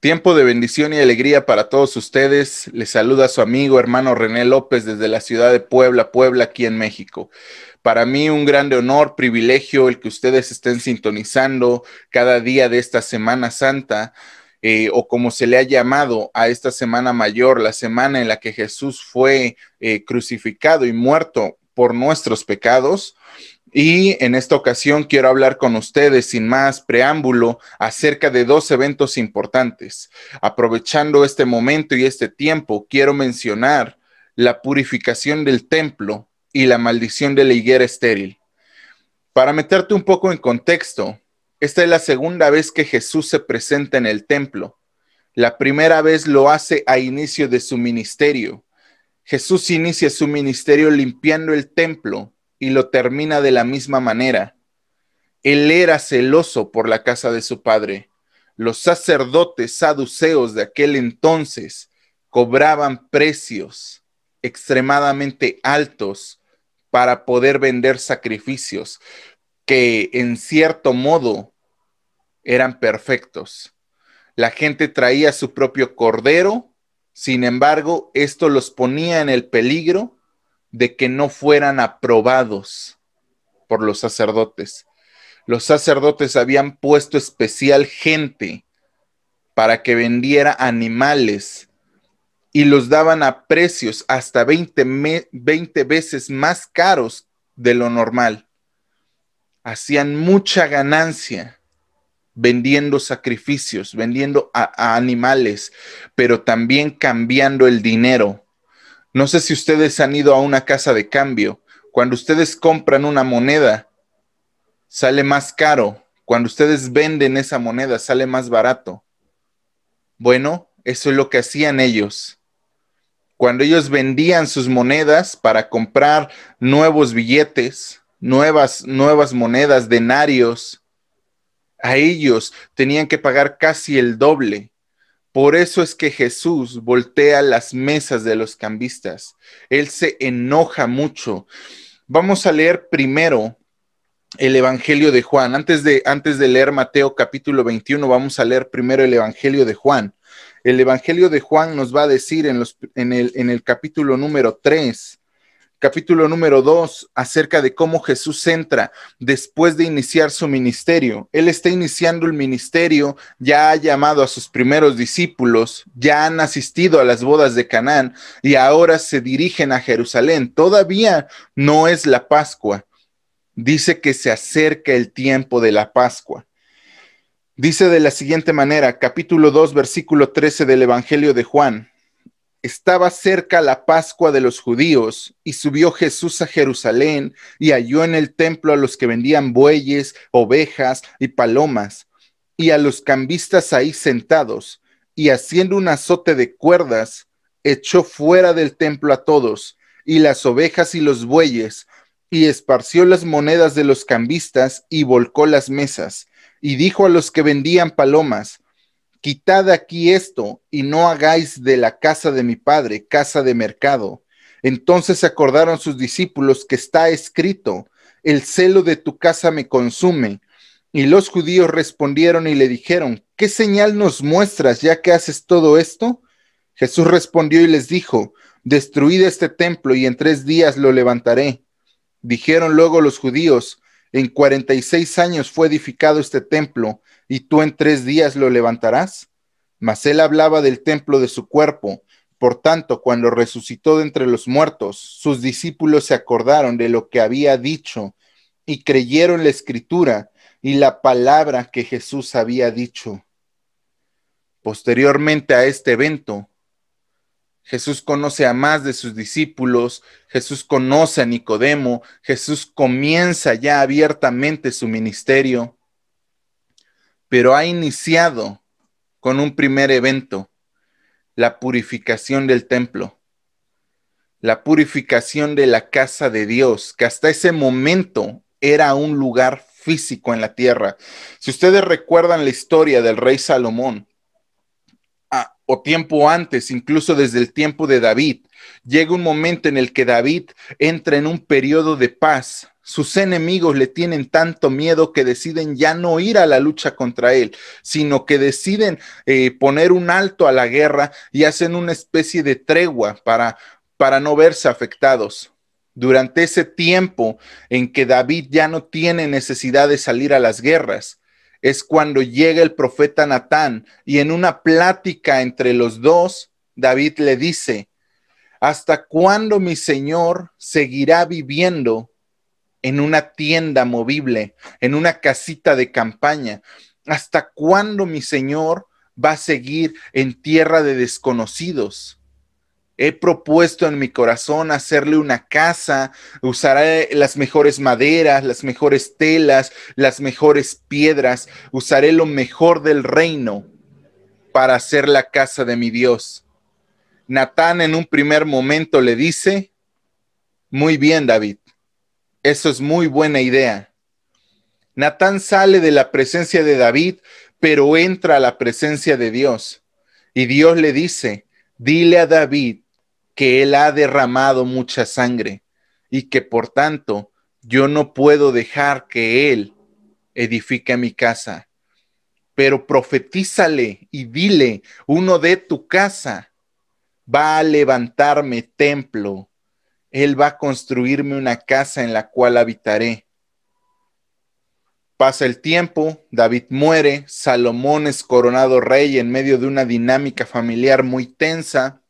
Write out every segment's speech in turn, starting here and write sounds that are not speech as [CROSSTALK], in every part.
Tiempo de bendición y alegría para todos ustedes. Les saluda su amigo hermano René López desde la ciudad de Puebla, Puebla, aquí en México. Para mí un grande honor, privilegio el que ustedes estén sintonizando cada día de esta Semana Santa. Eh, o como se le ha llamado a esta semana mayor, la semana en la que Jesús fue eh, crucificado y muerto por nuestros pecados. Y en esta ocasión quiero hablar con ustedes sin más preámbulo acerca de dos eventos importantes. Aprovechando este momento y este tiempo, quiero mencionar la purificación del templo y la maldición de la higuera estéril. Para meterte un poco en contexto, esta es la segunda vez que Jesús se presenta en el templo. La primera vez lo hace a inicio de su ministerio. Jesús inicia su ministerio limpiando el templo y lo termina de la misma manera. Él era celoso por la casa de su padre. Los sacerdotes saduceos de aquel entonces cobraban precios extremadamente altos para poder vender sacrificios que en cierto modo eran perfectos. La gente traía su propio cordero, sin embargo, esto los ponía en el peligro de que no fueran aprobados por los sacerdotes. Los sacerdotes habían puesto especial gente para que vendiera animales y los daban a precios hasta 20, 20 veces más caros de lo normal. Hacían mucha ganancia vendiendo sacrificios, vendiendo a animales, pero también cambiando el dinero no sé si ustedes han ido a una casa de cambio. Cuando ustedes compran una moneda, sale más caro. Cuando ustedes venden esa moneda, sale más barato. Bueno, eso es lo que hacían ellos. Cuando ellos vendían sus monedas para comprar nuevos billetes, nuevas, nuevas monedas, denarios, a ellos tenían que pagar casi el doble por eso es que Jesús voltea las mesas de los cambistas. Él se enoja mucho. Vamos a leer primero el Evangelio de Juan. Antes de, antes de leer Mateo capítulo 21, vamos a leer primero el Evangelio de Juan. El Evangelio de Juan nos va a decir en, los, en, el, en el capítulo número 3, capítulo número 2 acerca de cómo Jesús entra después de iniciar su ministerio. Él está iniciando el ministerio, ya ha llamado a sus primeros discípulos, ya han asistido a las bodas de Canaán y ahora se dirigen a Jerusalén. Todavía no es la Pascua. Dice que se acerca el tiempo de la Pascua. Dice de la siguiente manera, capítulo 2, versículo 13 del Evangelio de Juan estaba cerca la Pascua de los judíos y subió Jesús a Jerusalén y halló en el templo a los que vendían bueyes, ovejas y palomas y a los cambistas ahí sentados y haciendo un azote de cuerdas echó fuera del templo a todos y las ovejas y los bueyes y esparció las monedas de los cambistas y volcó las mesas y dijo a los que vendían palomas quitad aquí esto y no hagáis de la casa de mi padre casa de mercado. Entonces se acordaron sus discípulos que está escrito, el celo de tu casa me consume. Y los judíos respondieron y le dijeron, ¿qué señal nos muestras ya que haces todo esto? Jesús respondió y les dijo, destruid este templo y en tres días lo levantaré. Dijeron luego los judíos, en cuarenta y seis años fue edificado este templo y tú en tres días lo levantarás. Mas él hablaba del templo de su cuerpo. Por tanto, cuando resucitó de entre los muertos, sus discípulos se acordaron de lo que había dicho y creyeron la escritura y la palabra que Jesús había dicho. Posteriormente a este evento, Jesús conoce a más de sus discípulos, Jesús conoce a Nicodemo, Jesús comienza ya abiertamente su ministerio pero ha iniciado con un primer evento, la purificación del templo, la purificación de la casa de Dios, que hasta ese momento era un lugar físico en la tierra. Si ustedes recuerdan la historia del rey Salomón, ah, o tiempo antes, incluso desde el tiempo de David, llega un momento en el que David entra en un periodo de paz sus enemigos le tienen tanto miedo que deciden ya no ir a la lucha contra él, sino que deciden eh, poner un alto a la guerra y hacen una especie de tregua para, para no verse afectados. Durante ese tiempo en que David ya no tiene necesidad de salir a las guerras, es cuando llega el profeta Natán y en una plática entre los dos, David le dice, ¿hasta cuándo mi Señor seguirá viviendo en una tienda movible, en una casita de campaña? ¿Hasta cuándo mi Señor va a seguir en tierra de desconocidos? He propuesto en mi corazón hacerle una casa, usaré las mejores maderas, las mejores telas, las mejores piedras, usaré lo mejor del reino para hacer la casa de mi Dios. Natán en un primer momento le dice, muy bien David, eso es muy buena idea. Natán sale de la presencia de David, pero entra a la presencia de Dios. Y Dios le dice, dile a David que él ha derramado mucha sangre y que por tanto yo no puedo dejar que él edifique mi casa. Pero profetízale y dile, uno de tu casa va a levantarme templo él va a construirme una casa en la cual habitaré. Pasa el tiempo, David muere, Salomón es coronado rey en medio de una dinámica familiar muy tensa,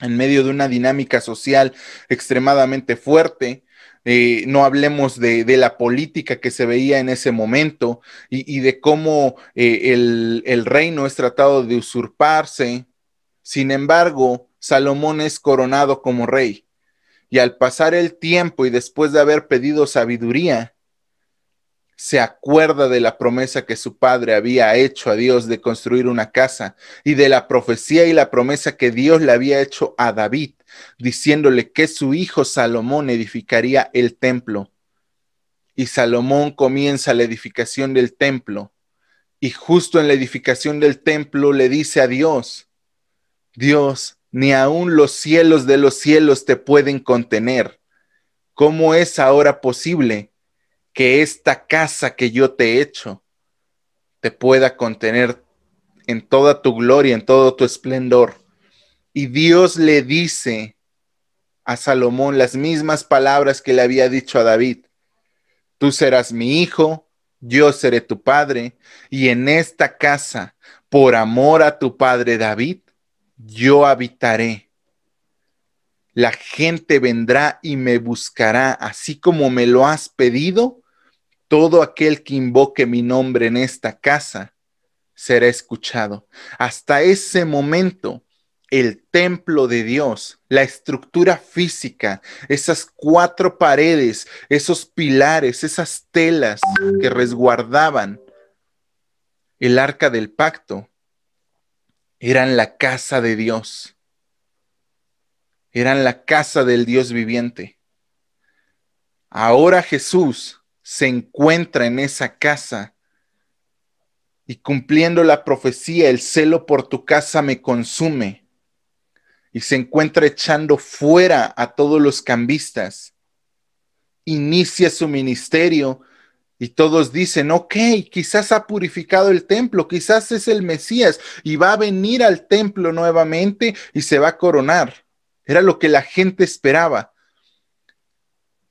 en medio de una dinámica social extremadamente fuerte. Eh, no hablemos de, la política que se veía en ese momento y, de cómo eh, el, el reino es tratado de usurparse. Sin embargo, Salomón es coronado como rey. Y al pasar el tiempo y después de haber pedido sabiduría, se acuerda de la promesa que su padre había hecho a Dios de construir una casa y de la profecía y la promesa que Dios le había hecho a David, diciéndole que su hijo Salomón edificaría el templo. Y Salomón comienza la edificación del templo. Y justo en la edificación del templo le dice a Dios, Dios, ni aun los cielos de los cielos te pueden contener. ¿Cómo es ahora posible que esta casa que yo te he hecho te pueda contener en toda tu gloria, en todo tu esplendor? Y Dios le dice a Salomón las mismas palabras que le había dicho a David. Tú serás mi hijo, yo seré tu padre, y en esta casa, por amor a tu padre David, yo habitaré. La gente vendrá y me buscará, así como me lo has pedido. Todo aquel que invoque mi nombre en esta casa será escuchado. Hasta ese momento, el templo de Dios, la estructura física, esas cuatro paredes, esos pilares, esas telas que resguardaban el arca del pacto, eran la casa de Dios. Eran la casa del Dios viviente. Ahora Jesús se encuentra en esa casa y cumpliendo la profecía, el celo por tu casa me consume. Y se encuentra echando fuera a todos los cambistas. Inicia su ministerio y todos dicen, ok, quizás ha purificado el templo, quizás es el Mesías y va a venir al templo nuevamente y se va a coronar. Era lo que la gente esperaba.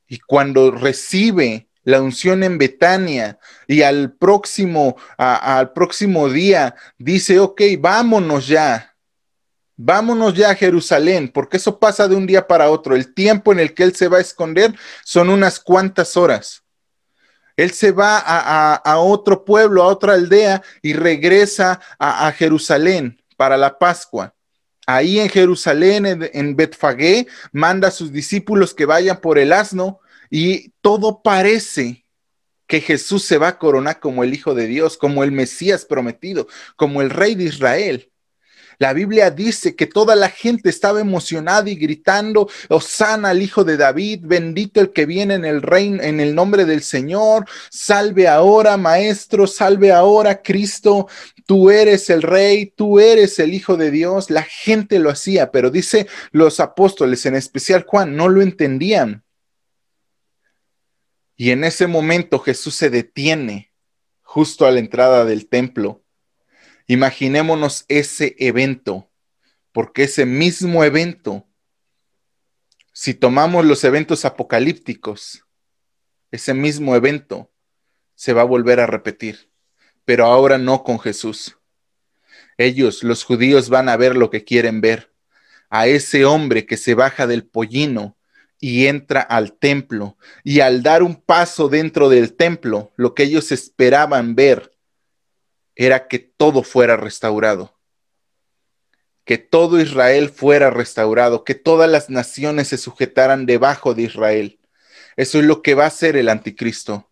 Y cuando recibe la unción en Betania y al próximo, al próximo día dice, ok, vámonos ya, vámonos ya a Jerusalén, porque eso pasa de un día para otro. El tiempo en el que él se va a esconder son unas cuantas horas. Él se va a, otro pueblo, a otra aldea y regresa a, Jerusalén para la Pascua. Ahí en Jerusalén, en, en Betfagé, manda a sus discípulos que vayan por el asno y todo parece que Jesús se va a coronar como el Hijo de Dios, como el Mesías prometido, como el Rey de Israel. La Biblia dice que toda la gente estaba emocionada y gritando, Osana al hijo de David, bendito el que viene en el reino, en el nombre del Señor, salve ahora, maestro, salve ahora, Cristo, tú eres el rey, tú eres el hijo de Dios. La gente lo hacía, pero dice los apóstoles, en especial Juan, no lo entendían. Y en ese momento Jesús se detiene justo a la entrada del templo. Imaginémonos ese evento, porque ese mismo evento, si tomamos los eventos apocalípticos, ese mismo evento se va a volver a repetir, pero ahora no con Jesús. Ellos, los judíos, van a ver lo que quieren ver, a ese hombre que se baja del pollino y entra al templo. Y al dar un paso dentro del templo, lo que ellos esperaban ver era que todo fuera restaurado. Que todo Israel fuera restaurado, que todas las naciones se sujetaran debajo de Israel. Eso es lo que va a ser el anticristo.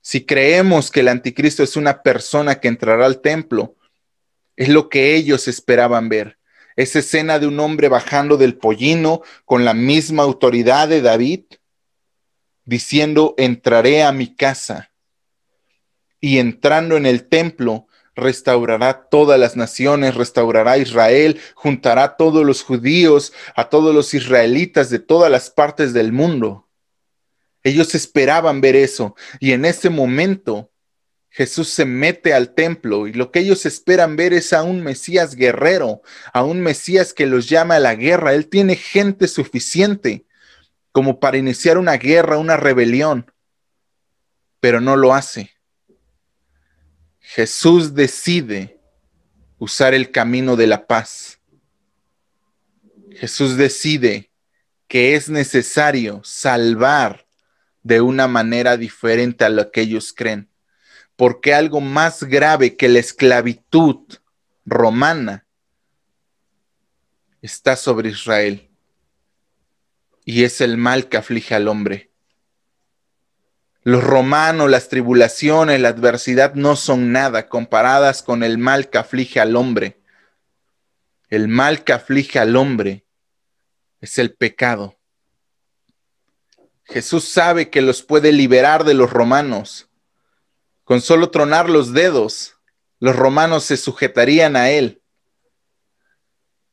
Si creemos que el anticristo es una persona que entrará al templo, es lo que ellos esperaban ver. Esa escena de un hombre bajando del pollino con la misma autoridad de David, diciendo, entraré a mi casa. Y entrando en el templo, restaurará todas las naciones, restaurará Israel, juntará a todos los judíos, a todos los israelitas de todas las partes del mundo. Ellos esperaban ver eso y en ese momento Jesús se mete al templo y lo que ellos esperan ver es a un Mesías guerrero, a un Mesías que los llama a la guerra. Él tiene gente suficiente como para iniciar una guerra, una rebelión, pero no lo hace. Jesús decide usar el camino de la paz. Jesús decide que es necesario salvar de una manera diferente a lo que ellos creen. Porque algo más grave que la esclavitud romana está sobre Israel. Y es el mal que aflige al hombre. Los romanos, las tribulaciones, la adversidad no son nada comparadas con el mal que aflige al hombre. El mal que aflige al hombre es el pecado. Jesús sabe que los puede liberar de los romanos. Con solo tronar los dedos, los romanos se sujetarían a él.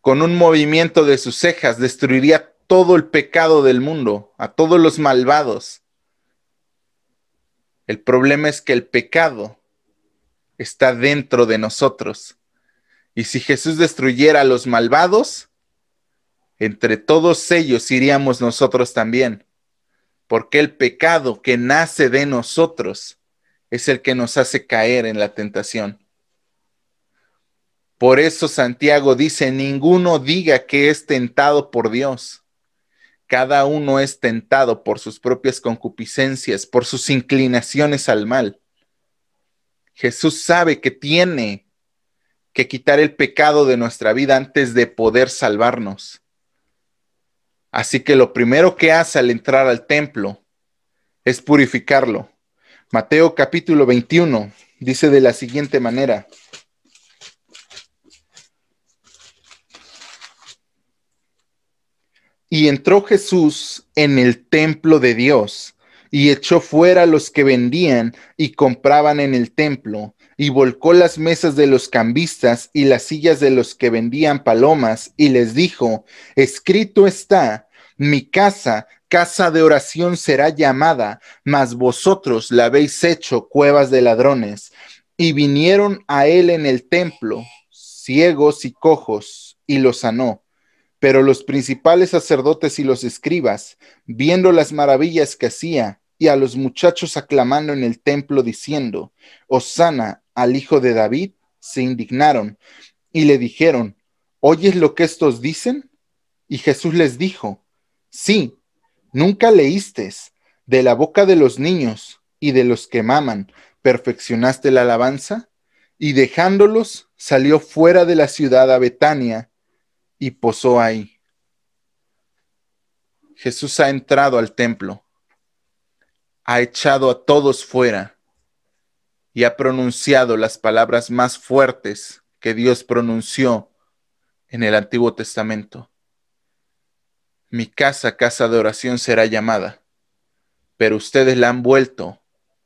Con un movimiento de sus cejas destruiría todo el pecado del mundo, a todos los malvados. El problema es que el pecado está dentro de nosotros. Y si Jesús destruyera a los malvados, entre todos ellos iríamos nosotros también porque el pecado que nace de nosotros es el que nos hace caer en la tentación. Por eso Santiago dice, ninguno diga que es tentado por Dios. Cada uno es tentado por sus propias concupiscencias, por sus inclinaciones al mal. Jesús sabe que tiene que quitar el pecado de nuestra vida antes de poder salvarnos. Así que lo primero que hace al entrar al templo es purificarlo. Mateo capítulo 21 dice de la siguiente manera. Y entró Jesús en el templo de Dios y echó fuera a los que vendían y compraban en el templo y volcó las mesas de los cambistas y las sillas de los que vendían palomas y les dijo, escrito está, mi casa, casa de oración será llamada, mas vosotros la habéis hecho cuevas de ladrones. Y vinieron a él en el templo, ciegos y cojos, y los sanó. Pero los principales sacerdotes y los escribas, viendo las maravillas que hacía, y a los muchachos aclamando en el templo diciendo, Osana al hijo de David, se indignaron y le dijeron, ¿oyes lo que estos dicen? Y Jesús les dijo, sí, nunca leíste, de la boca de los niños y de los que maman, perfeccionaste la alabanza, y dejándolos salió fuera de la ciudad a Betania y posó ahí. Jesús ha entrado al templo, ha echado a todos fuera y ha pronunciado las palabras más fuertes que Dios pronunció en el Antiguo Testamento. Mi casa, casa de oración será llamada, pero ustedes la han vuelto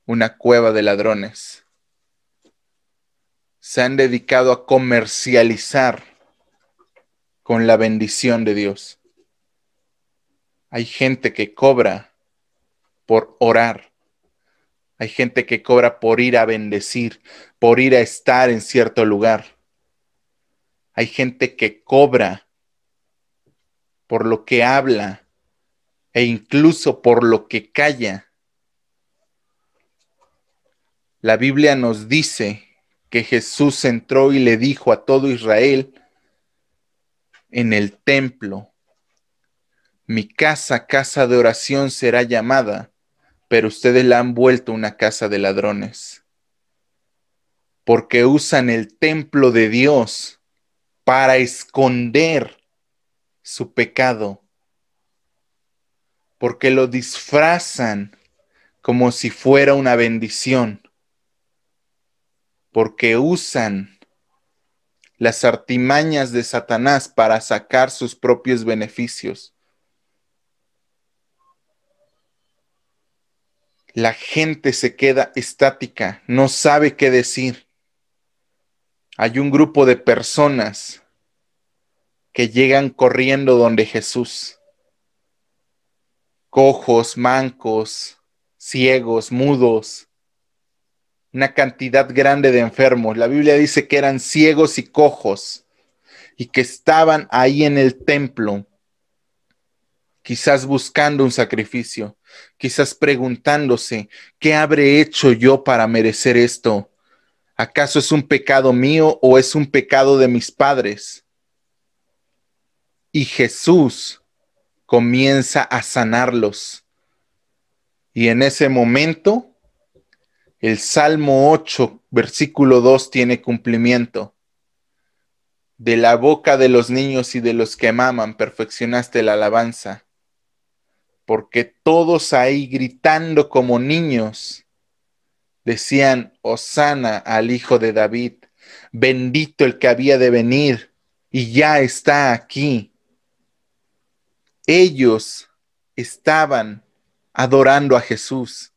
una cueva de ladrones. Se han dedicado a comercializar con la bendición de Dios. Hay gente que cobra por orar. Hay gente que cobra por ir a bendecir, por ir a estar en cierto lugar. Hay gente que cobra por lo que habla e incluso por lo que calla. La Biblia nos dice que Jesús entró y le dijo a todo Israel en el templo, mi casa, casa de oración será llamada, pero ustedes la han vuelto una casa de ladrones, porque usan el templo de Dios para esconder su pecado, porque lo disfrazan como si fuera una bendición. Porque usan las artimañas de Satanás para sacar sus propios beneficios. La gente se queda estática, no sabe qué decir. Hay un grupo de personas que llegan corriendo donde Jesús. Cojos, mancos, ciegos, mudos, una cantidad grande de enfermos. La Biblia dice que eran ciegos y cojos y que estaban ahí en el templo, quizás buscando un sacrificio, quizás preguntándose, ¿qué habré hecho yo para merecer esto? ¿Acaso es un pecado mío o es un pecado de mis padres? Y Jesús comienza a sanarlos. Y en ese momento el Salmo 8, versículo 2 tiene cumplimiento. De la boca de los niños y de los que maman perfeccionaste la alabanza, porque todos ahí gritando como niños decían, Osana al Hijo de David, bendito el que había de venir y ya está aquí. Ellos estaban adorando a Jesús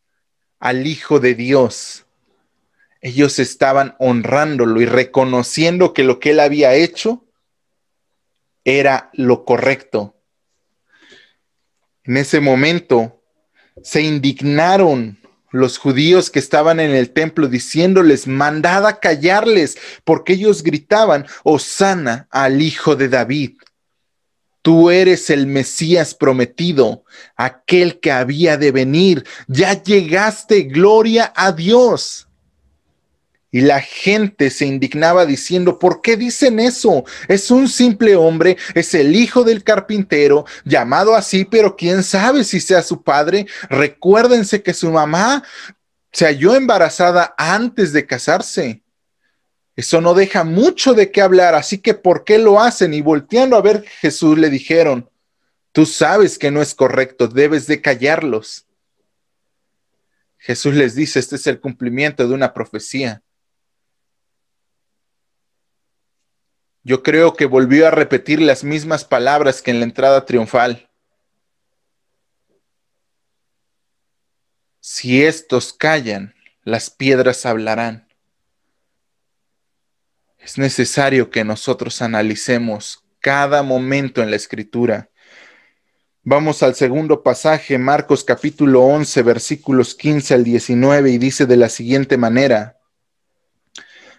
al Hijo de Dios. Ellos estaban honrándolo y reconociendo que lo que él había hecho era lo correcto. En ese momento se indignaron los judíos que estaban en el templo diciéndoles, mandad a callarles, porque ellos gritaban, Osana al Hijo de David. Tú eres el Mesías prometido, aquel que había de venir. Ya llegaste, gloria a Dios. Y la gente se indignaba diciendo, ¿por qué dicen eso? Es un simple hombre, es el hijo del carpintero, llamado así, pero quién sabe si sea su padre. Recuérdense que su mamá se halló embarazada antes de casarse. Eso no deja mucho de qué hablar, así que ¿por qué lo hacen? Y volteando a ver Jesús le dijeron, tú sabes que no es correcto, debes de callarlos. Jesús les dice, este es el cumplimiento de una profecía. Yo creo que volvió a repetir las mismas palabras que en la entrada triunfal. Si estos callan, las piedras hablarán es necesario que nosotros analicemos cada momento en la escritura. Vamos al segundo pasaje, Marcos capítulo 11, versículos 15 al 19, y dice de la siguiente manera,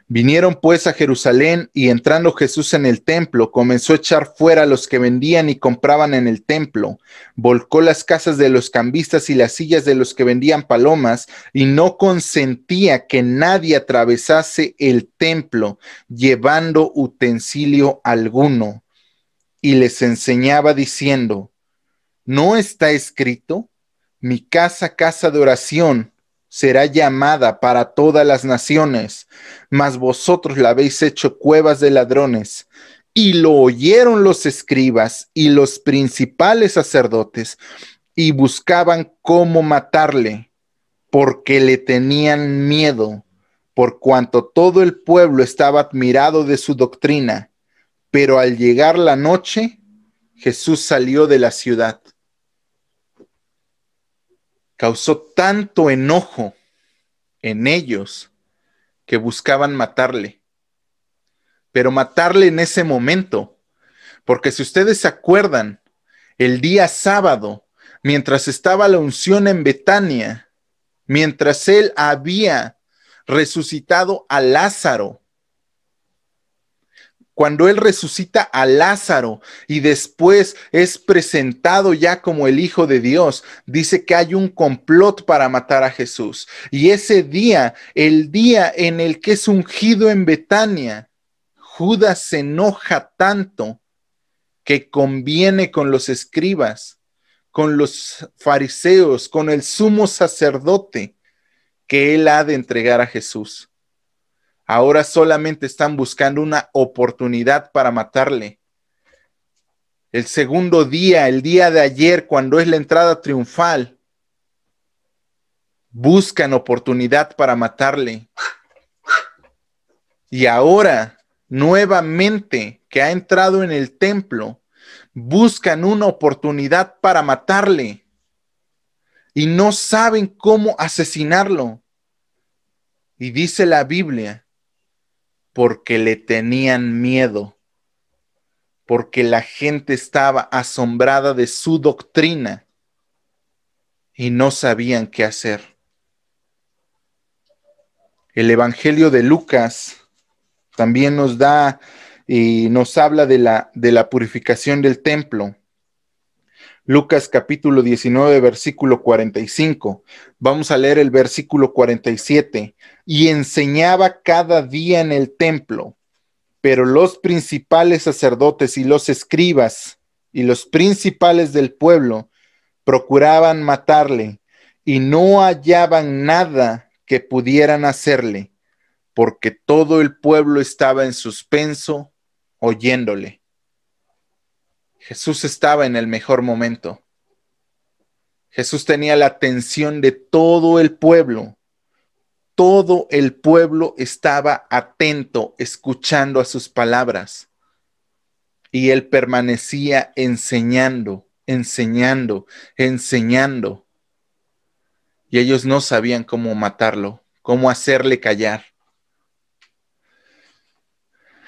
Vinieron pues a Jerusalén y entrando Jesús en el templo, comenzó a echar fuera a los que vendían y compraban en el templo, volcó las casas de los cambistas y las sillas de los que vendían palomas y no consentía que nadie atravesase el templo llevando utensilio alguno. Y les enseñaba diciendo, ¿no está escrito? Mi casa, casa de oración será llamada para todas las naciones, mas vosotros la habéis hecho cuevas de ladrones. Y lo oyeron los escribas y los principales sacerdotes, y buscaban cómo matarle, porque le tenían miedo, por cuanto todo el pueblo estaba admirado de su doctrina. Pero al llegar la noche, Jesús salió de la ciudad causó tanto enojo en ellos que buscaban matarle. Pero matarle en ese momento, porque si ustedes se acuerdan, el día sábado, mientras estaba la unción en Betania, mientras él había resucitado a Lázaro, cuando Él resucita a Lázaro y después es presentado ya como el Hijo de Dios, dice que hay un complot para matar a Jesús. Y ese día, el día en el que es ungido en Betania, Judas se enoja tanto que conviene con los escribas, con los fariseos, con el sumo sacerdote, que él ha de entregar a Jesús. Ahora solamente están buscando una oportunidad para matarle. El segundo día, el día de ayer, cuando es la entrada triunfal, buscan oportunidad para matarle. Y ahora, nuevamente, que ha entrado en el templo, buscan una oportunidad para matarle. Y no saben cómo asesinarlo. Y dice la Biblia porque le tenían miedo, porque la gente estaba asombrada de su doctrina y no sabían qué hacer. El Evangelio de Lucas también nos da y nos habla de la, de la purificación del templo. Lucas capítulo 19, versículo 45. Vamos a leer el versículo 47. Y enseñaba cada día en el templo, pero los principales sacerdotes y los escribas y los principales del pueblo procuraban matarle y no hallaban nada que pudieran hacerle, porque todo el pueblo estaba en suspenso oyéndole. Jesús estaba en el mejor momento. Jesús tenía la atención de todo el pueblo. Todo el pueblo estaba atento, escuchando a sus palabras. Y él permanecía enseñando, enseñando, enseñando. Y ellos no sabían cómo matarlo, cómo hacerle callar.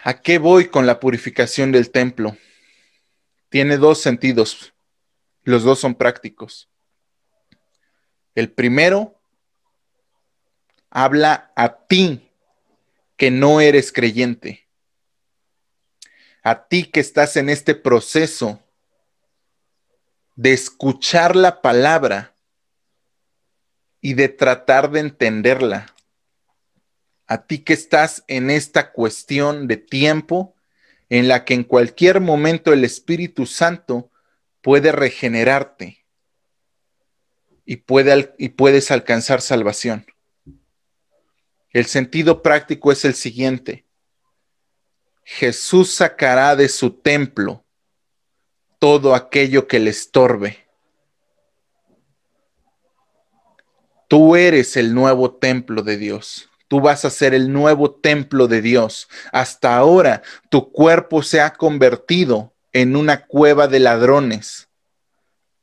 ¿A qué voy con la purificación del templo? Tiene dos sentidos. Los dos son prácticos. El primero habla a ti que no eres creyente. A ti que estás en este proceso de escuchar la palabra y de tratar de entenderla. A ti que estás en esta cuestión de tiempo en la que en cualquier momento el Espíritu Santo puede regenerarte y, puede, y puedes alcanzar salvación. El sentido práctico es el siguiente. Jesús sacará de su templo todo aquello que le estorbe. Tú eres el nuevo templo de Dios. Tú vas a ser el nuevo templo de Dios. Hasta ahora tu cuerpo se ha convertido en una cueva de ladrones.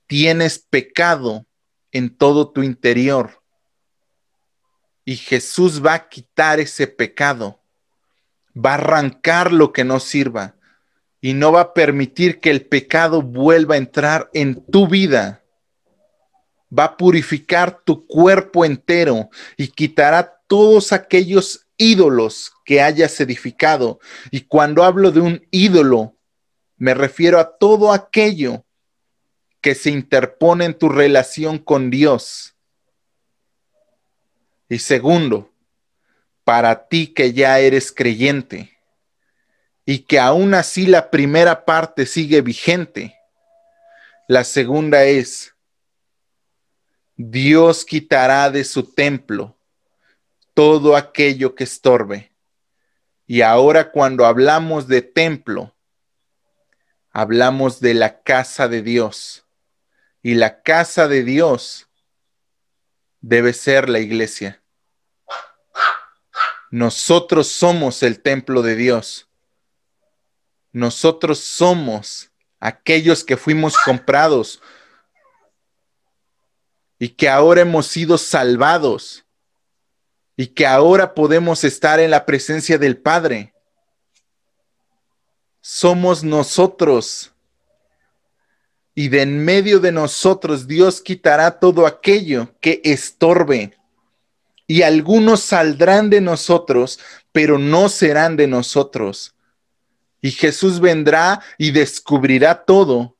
Tienes pecado en todo tu interior. Y Jesús va a quitar ese pecado. Va a arrancar lo que no sirva. Y no va a permitir que el pecado vuelva a entrar en tu vida va a purificar tu cuerpo entero y quitará todos aquellos ídolos que hayas edificado. Y cuando hablo de un ídolo, me refiero a todo aquello que se interpone en tu relación con Dios. Y segundo, para ti que ya eres creyente y que aún así la primera parte sigue vigente, la segunda es, Dios quitará de su templo todo aquello que estorbe. Y ahora cuando hablamos de templo, hablamos de la casa de Dios. Y la casa de Dios debe ser la iglesia. Nosotros somos el templo de Dios. Nosotros somos aquellos que fuimos comprados y que ahora hemos sido salvados y que ahora podemos estar en la presencia del Padre. Somos nosotros. y de en medio de nosotros Dios quitará todo aquello que estorbe. Y algunos saldrán de nosotros, pero no serán de nosotros. Y Jesús vendrá y descubrirá todo,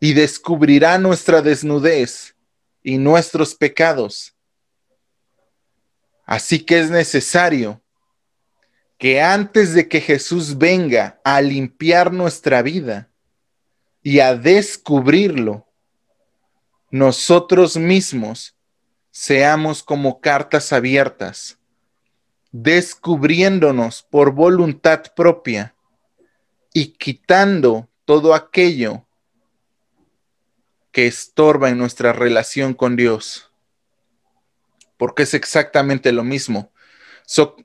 y descubrirá nuestra desnudez y nuestros pecados. Así que es necesario que antes de que Jesús venga a limpiar nuestra vida, y a descubrirlo, nosotros mismos seamos como cartas abiertas, descubriéndonos por voluntad propia y quitando todo aquello que estorba en nuestra relación con Dios. Porque es exactamente lo mismo,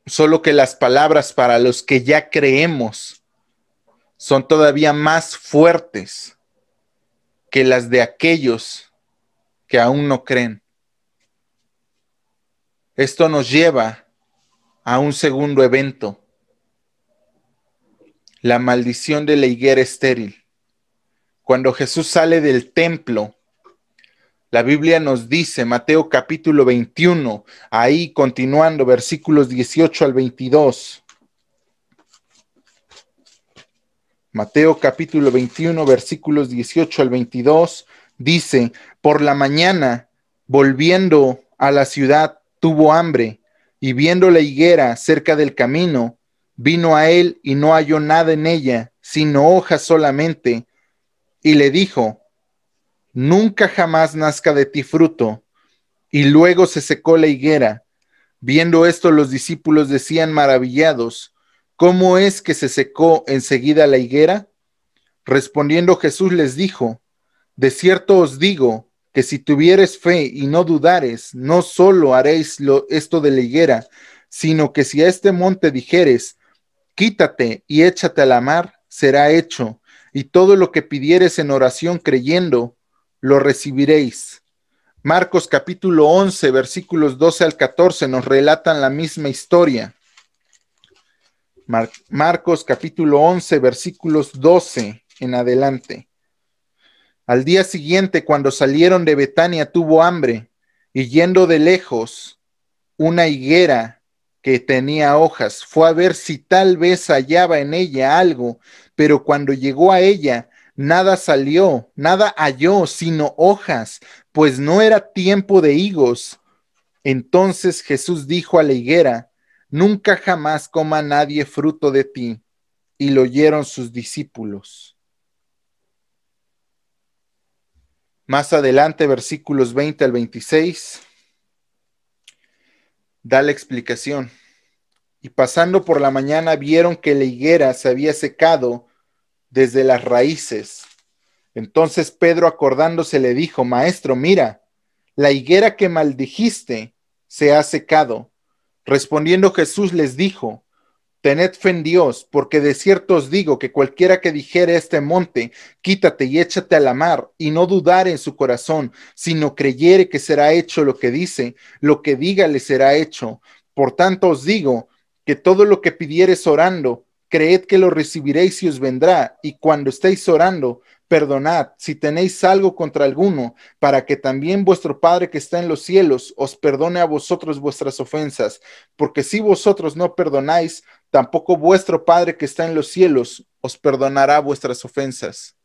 solo que las palabras para los que ya creemos son todavía más fuertes que las de aquellos que aún no creen. Esto nos lleva a un segundo evento, la maldición de la higuera estéril. Cuando Jesús sale del templo, la Biblia nos dice, Mateo capítulo 21, ahí continuando, versículos 18 al 22. Mateo capítulo 21, versículos 18 al 22, dice, por la mañana, volviendo a la ciudad, tuvo hambre, y viendo la higuera cerca del camino, vino a él y no halló nada en ella, sino hojas solamente, y le dijo, nunca jamás nazca de ti fruto. Y luego se secó la higuera. Viendo esto, los discípulos decían maravillados, ¿Cómo es que se secó enseguida la higuera? Respondiendo Jesús les dijo, De cierto os digo que si tuvieres fe y no dudares, no solo haréis esto de la higuera, sino que si a este monte dijeres, quítate y échate a la mar, será hecho, y todo lo que pidieres en oración creyendo, lo recibiréis. Marcos capítulo 11, versículos 12 al 14 nos relatan la misma historia. Marcos capítulo 11, versículos 12 en adelante. Al día siguiente, cuando salieron de Betania, tuvo hambre y yendo de lejos una higuera que tenía hojas, fue a ver si tal vez hallaba en ella algo, pero cuando llegó a ella, nada salió, nada halló, sino hojas, pues no era tiempo de higos. Entonces Jesús dijo a la higuera, Nunca jamás coma nadie fruto de ti. Y lo oyeron sus discípulos. Más adelante, versículos 20 al 26, da la explicación. Y pasando por la mañana vieron que la higuera se había secado desde las raíces. Entonces Pedro acordándose le dijo, Maestro, mira, la higuera que maldijiste se ha secado. Respondiendo Jesús les dijo, Tened fe en Dios, porque de cierto os digo que cualquiera que dijere este monte, quítate y échate a la mar, y no dudare en su corazón, sino creyere que será hecho lo que dice, lo que diga le será hecho. Por tanto os digo que todo lo que pidiereis orando, creed que lo recibiréis y os vendrá, y cuando estéis orando, Perdonad si tenéis algo contra alguno, para que también vuestro Padre que está en los cielos os perdone a vosotros vuestras ofensas, porque si vosotros no perdonáis, tampoco vuestro Padre que está en los cielos os perdonará vuestras ofensas.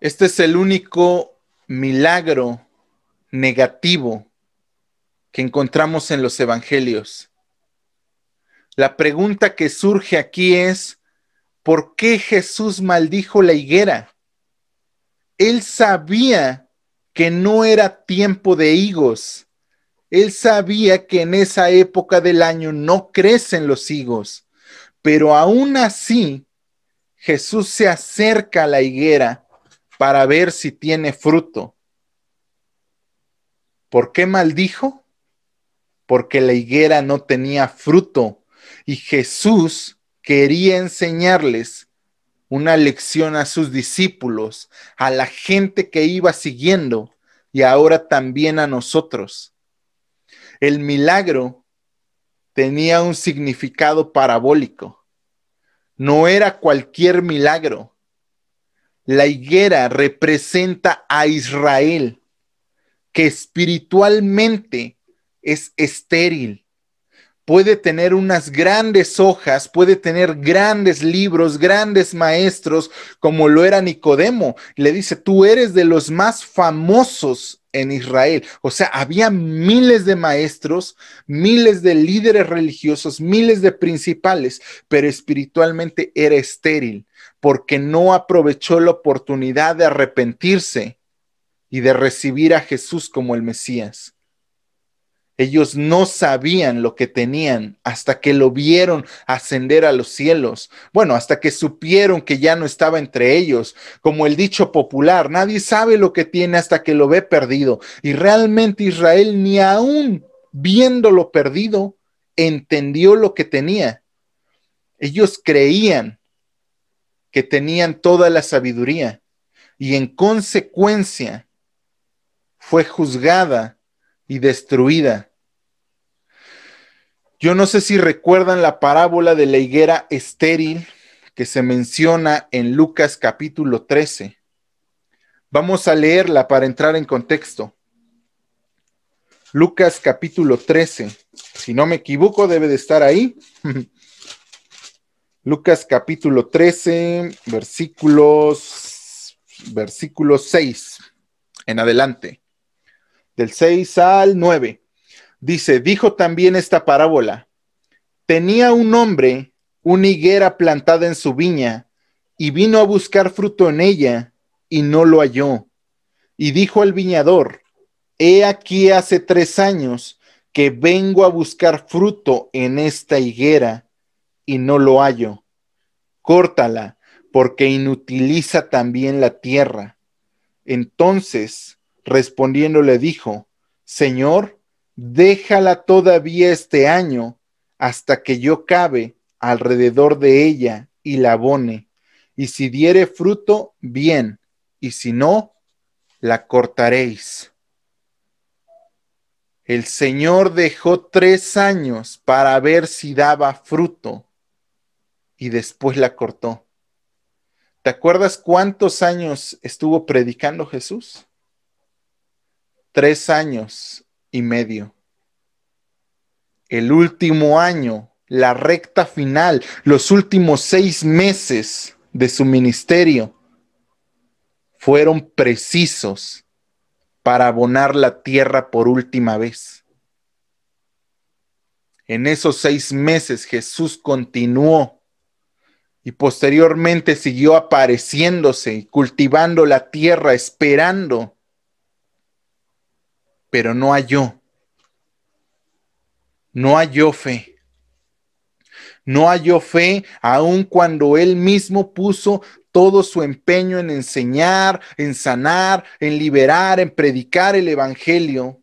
Este es el único milagro negativo que encontramos en los evangelios. La pregunta que surge aquí es, ¿por qué Jesús maldijo la higuera? Él sabía que no era tiempo de higos. Él sabía que en esa época del año no crecen los higos. Pero aún así, Jesús se acerca a la higuera para ver si tiene fruto. ¿Por qué maldijo? Porque la higuera no tenía fruto y Jesús quería enseñarles una lección a sus discípulos, a la gente que iba siguiendo y ahora también a nosotros. El milagro tenía un significado parabólico. No era cualquier milagro, La higuera representa a Israel, que espiritualmente es estéril puede tener unas grandes hojas, puede tener grandes libros, grandes maestros, como lo era Nicodemo. Le dice, tú eres de los más famosos en Israel. O sea, había miles de maestros, miles de líderes religiosos, miles de principales, pero espiritualmente era estéril porque no aprovechó la oportunidad de arrepentirse y de recibir a Jesús como el Mesías. Ellos no sabían lo que tenían hasta que lo vieron ascender a los cielos. Bueno, hasta que supieron que ya no estaba entre ellos. Como el dicho popular, nadie sabe lo que tiene hasta que lo ve perdido. Y realmente Israel ni aún viéndolo perdido, entendió lo que tenía. Ellos creían que tenían toda la sabiduría y en consecuencia fue juzgada y destruida. Yo no sé si recuerdan la parábola de la higuera estéril que se menciona en Lucas capítulo 13. Vamos a leerla para entrar en contexto. Lucas capítulo 13. Si no me equivoco, debe de estar ahí. [LAUGHS] Lucas capítulo 13, versículos, versículo 6 en adelante del 6 al 9. Dice, dijo también esta parábola, tenía un hombre una higuera plantada en su viña y vino a buscar fruto en ella y no lo halló. Y dijo al viñador, he aquí hace tres años que vengo a buscar fruto en esta higuera y no lo hallo. Córtala, porque inutiliza también la tierra. Entonces Respondiendo le dijo, Señor, déjala todavía este año hasta que yo cabe alrededor de ella y la abone, y si diere fruto, bien, y si no, la cortaréis. El Señor dejó tres años para ver si daba fruto y después la cortó. ¿Te acuerdas cuántos años estuvo predicando Jesús? tres años y medio. El último año, la recta final, los últimos seis meses de su ministerio fueron precisos para abonar la tierra por última vez. En esos seis meses Jesús continuó y posteriormente siguió apareciéndose cultivando la tierra, esperando pero no halló. No halló fe. No halló fe aun cuando él mismo puso todo su empeño en enseñar, en sanar, en liberar, en predicar el Evangelio.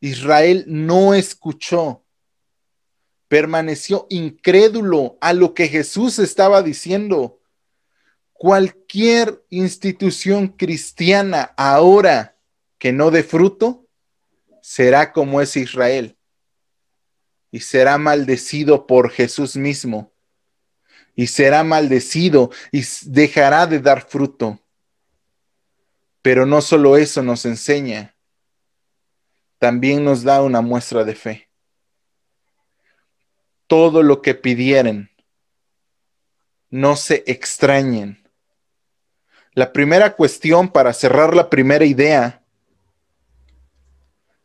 Israel no escuchó, permaneció incrédulo a lo que Jesús estaba diciendo. Cualquier institución cristiana ahora que no dé fruto, será como es Israel y será maldecido por Jesús mismo y será maldecido y dejará de dar fruto. Pero no solo eso nos enseña, también nos da una muestra de fe. Todo lo que pidieren, no se extrañen. La primera cuestión para cerrar la primera idea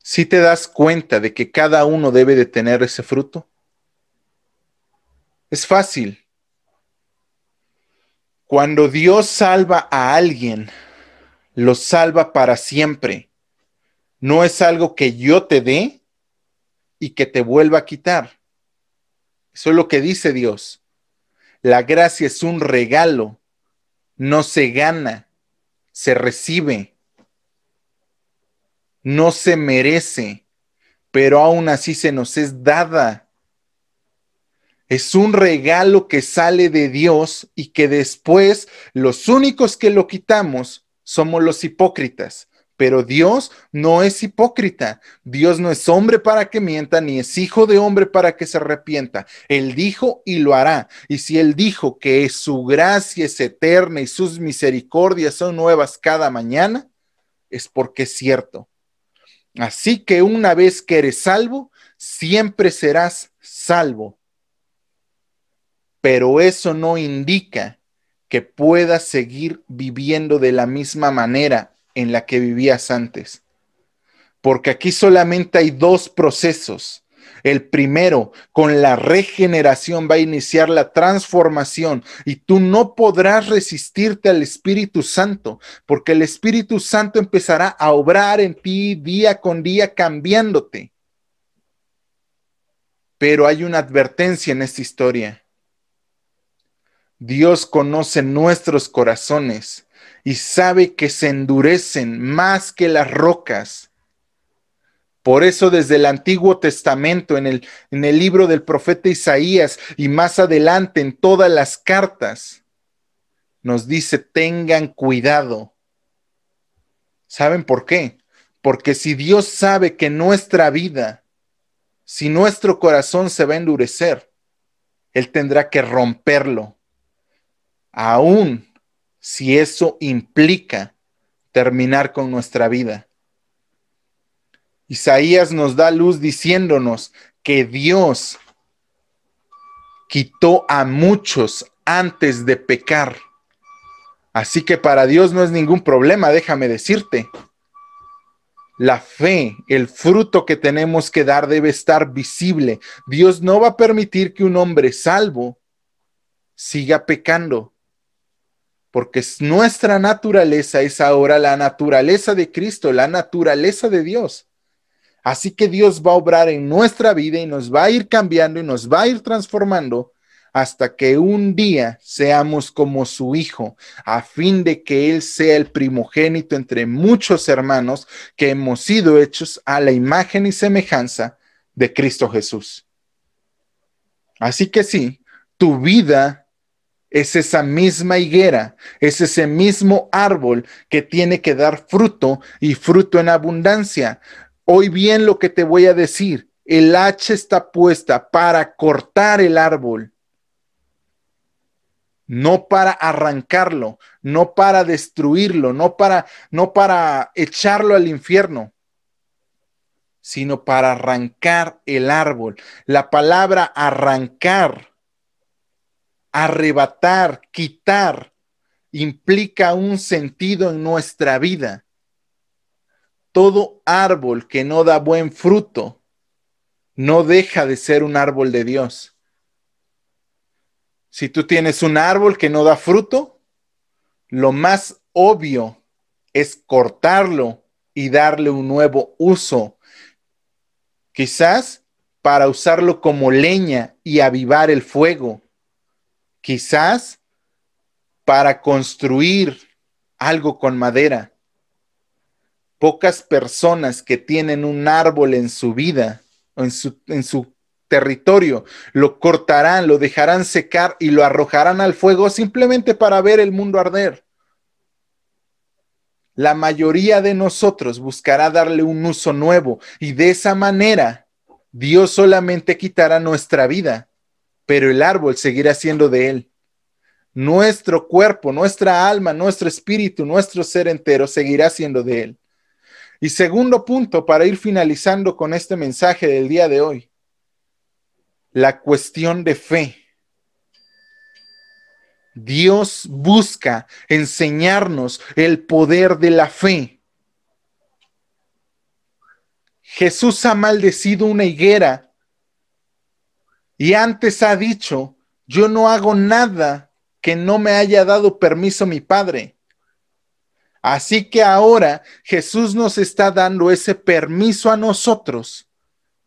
si te das cuenta de que cada uno debe de tener ese fruto? Es fácil. Cuando Dios salva a alguien, lo salva para siempre. No es algo que yo te dé y que te vuelva a quitar. Eso es lo que dice Dios. La gracia es un regalo, no se gana, se recibe no se merece, pero aún así se nos es dada. Es un regalo que sale de Dios y que después los únicos que lo quitamos somos los hipócritas, Pero Dios no es hipócrita. Dios no es hombre para que mienta, ni es hijo de hombre para que se arrepienta. Él dijo y lo hará. Y si Él dijo que su gracia es eterna y sus misericordias son nuevas cada mañana, es porque es cierto. Así que una vez que eres salvo, siempre serás salvo. Pero eso no indica que puedas seguir viviendo de la misma manera en la que vivías antes. Porque aquí solamente hay dos procesos. El primero, con la regeneración va a iniciar la transformación y tú no podrás resistirte al Espíritu Santo, porque el Espíritu Santo empezará a obrar en ti día con día cambiándote. Pero hay una advertencia en esta historia. Dios conoce nuestros corazones y sabe que se endurecen más que las rocas por eso desde el Antiguo Testamento, en el, en el libro del profeta Isaías y más adelante en todas las cartas, nos dice, tengan cuidado. ¿Saben por qué? Porque si Dios sabe que nuestra vida, si nuestro corazón se va a endurecer, Él tendrá que romperlo, aún si eso implica terminar con nuestra vida. Isaías nos da luz diciéndonos que Dios quitó a muchos antes de pecar. Así que para Dios no es ningún problema, déjame decirte. La fe, el fruto que tenemos que dar debe estar visible. Dios no va a permitir que un hombre salvo siga pecando, porque nuestra naturaleza es ahora la naturaleza de Cristo, la naturaleza de Dios. Así que Dios va a obrar en nuestra vida y nos va a ir cambiando y nos va a ir transformando hasta que un día seamos como su Hijo, a fin de que Él sea el primogénito entre muchos hermanos que hemos sido hechos a la imagen y semejanza de Cristo Jesús. Así que sí, tu vida es esa misma higuera, es ese mismo árbol que tiene que dar fruto y fruto en abundancia. Hoy bien lo que te voy a decir, el hacha está puesta para cortar el árbol, no para arrancarlo, no para destruirlo, no para no para echarlo al infierno, sino para arrancar el árbol. La palabra arrancar, arrebatar, quitar implica un sentido en nuestra vida todo árbol que no da buen fruto no deja de ser un árbol de Dios. Si tú tienes un árbol que no da fruto, lo más obvio es cortarlo y darle un nuevo uso. Quizás para usarlo como leña y avivar el fuego. Quizás para construir algo con madera pocas personas que tienen un árbol en su vida, su, en su territorio, lo cortarán, lo dejarán secar y lo arrojarán al fuego simplemente para ver el mundo arder. La mayoría de nosotros buscará darle un uso nuevo y de esa manera Dios solamente quitará nuestra vida, pero el árbol seguirá siendo de Él. Nuestro cuerpo, nuestra alma, nuestro espíritu, nuestro ser entero seguirá siendo de Él. Y segundo punto, para ir finalizando con este mensaje del día de hoy, la cuestión de fe. Dios busca enseñarnos el poder de la fe. Jesús ha maldecido una higuera y antes ha dicho, yo no hago nada que no me haya dado permiso mi Padre. Así que ahora Jesús nos está dando ese permiso a nosotros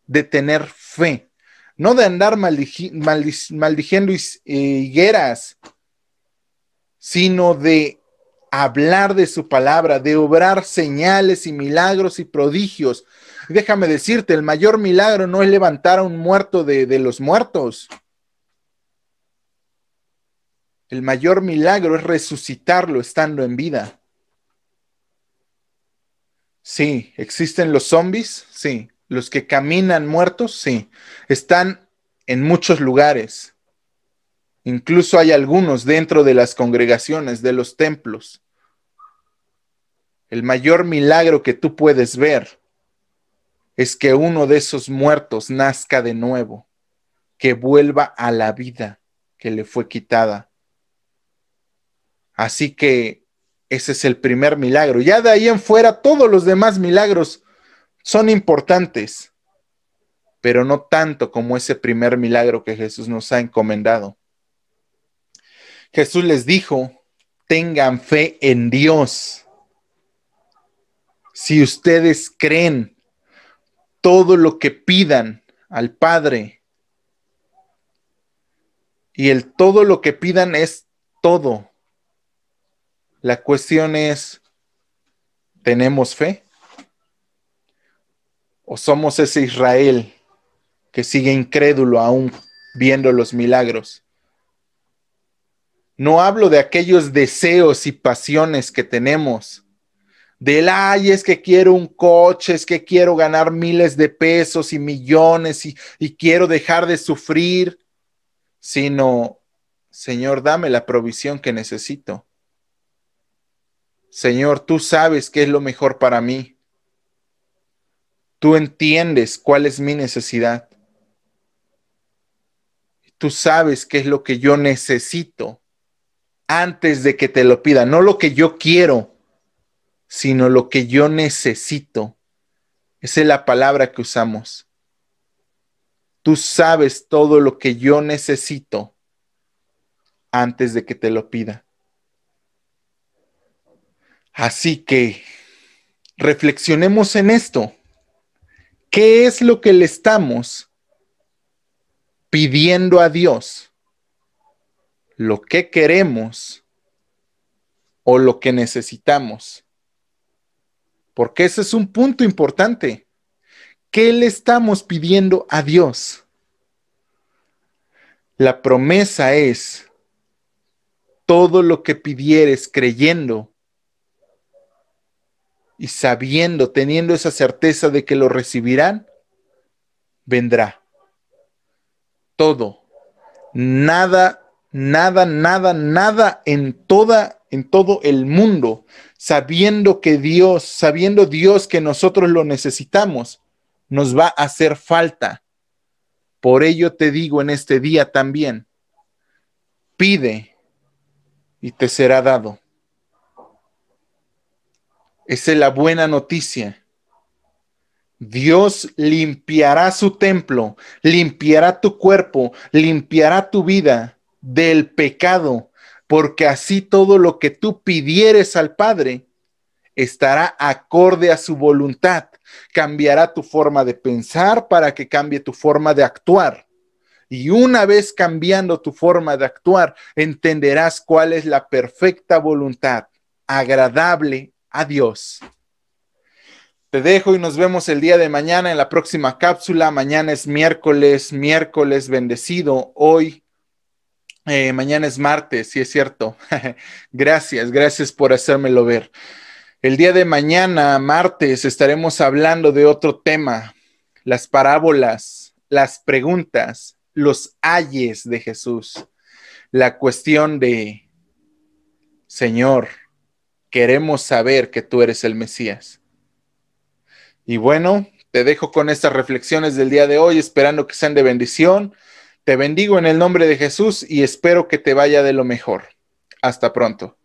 de tener fe, no de andar maldiciendo higueras, sino de hablar de su palabra, de obrar señales y milagros y prodigios. Déjame decirte, el mayor milagro no es levantar a un muerto de los muertos. El mayor milagro es resucitarlo estando en vida. Sí. ¿Existen los zombies? Sí. ¿Los que caminan muertos? Sí. Están en muchos lugares. Incluso hay algunos dentro de las congregaciones, de los templos. El mayor milagro que tú puedes ver es que uno de esos muertos nazca de nuevo, que vuelva a la vida que le fue quitada. Así que ese es el primer milagro. Ya de ahí en fuera, todos los demás milagros son importantes, pero no tanto como ese primer milagro que Jesús nos ha encomendado. Jesús les dijo, tengan fe en Dios. Si ustedes creen todo lo que pidan al Padre, y el todo lo que pidan es todo. La cuestión es, ¿tenemos fe? ¿O somos ese Israel que sigue incrédulo aún viendo los milagros? No hablo de aquellos deseos y pasiones que tenemos. Del, ay, es que quiero un coche, es que quiero ganar miles de pesos y millones y, y quiero dejar de sufrir, sino, Señor, dame la provisión que necesito. Señor, tú sabes qué es lo mejor para mí. Tú entiendes cuál es mi necesidad. Tú sabes qué es lo que yo necesito antes de que te lo pida, no lo que yo quiero, sino lo que yo necesito. Esa es la palabra que usamos. Tú sabes todo lo que yo necesito antes de que te lo pida. Así que reflexionemos en esto. ¿Qué es lo que le estamos pidiendo a Dios? lo que queremos o lo que necesitamos. Porque ese es un punto importante. ¿Qué le estamos pidiendo a Dios? La promesa es todo lo que pidieres creyendo y sabiendo, teniendo esa certeza de que lo recibirán, vendrá. Todo. Nada nada, nada, nada en toda en todo el mundo, sabiendo que Dios, sabiendo Dios que nosotros lo necesitamos, nos va a hacer falta. Por ello te digo en este día también, pide y te será dado. Esa es la buena noticia. Dios limpiará su templo, limpiará tu cuerpo, limpiará tu vida del pecado, porque así todo lo que tú pidieres al Padre estará acorde a su voluntad. Cambiará tu forma de pensar para que cambie tu forma de actuar. Y una vez cambiando tu forma de actuar, entenderás cuál es la perfecta voluntad, agradable a Dios. Te dejo y nos vemos el día de mañana en la próxima cápsula. Mañana es miércoles, miércoles bendecido. Hoy eh, mañana es martes, sí es cierto. [LAUGHS] gracias, gracias por hacérmelo ver. El día de mañana, martes, estaremos hablando de otro tema, las parábolas, las preguntas, los ayes de Jesús, la cuestión de, Señor, queremos saber que tú eres el Mesías. Y bueno, te dejo con estas reflexiones del día de hoy, esperando que sean de bendición. Te bendigo en el nombre de Jesús y espero que te vaya de lo mejor. Hasta pronto.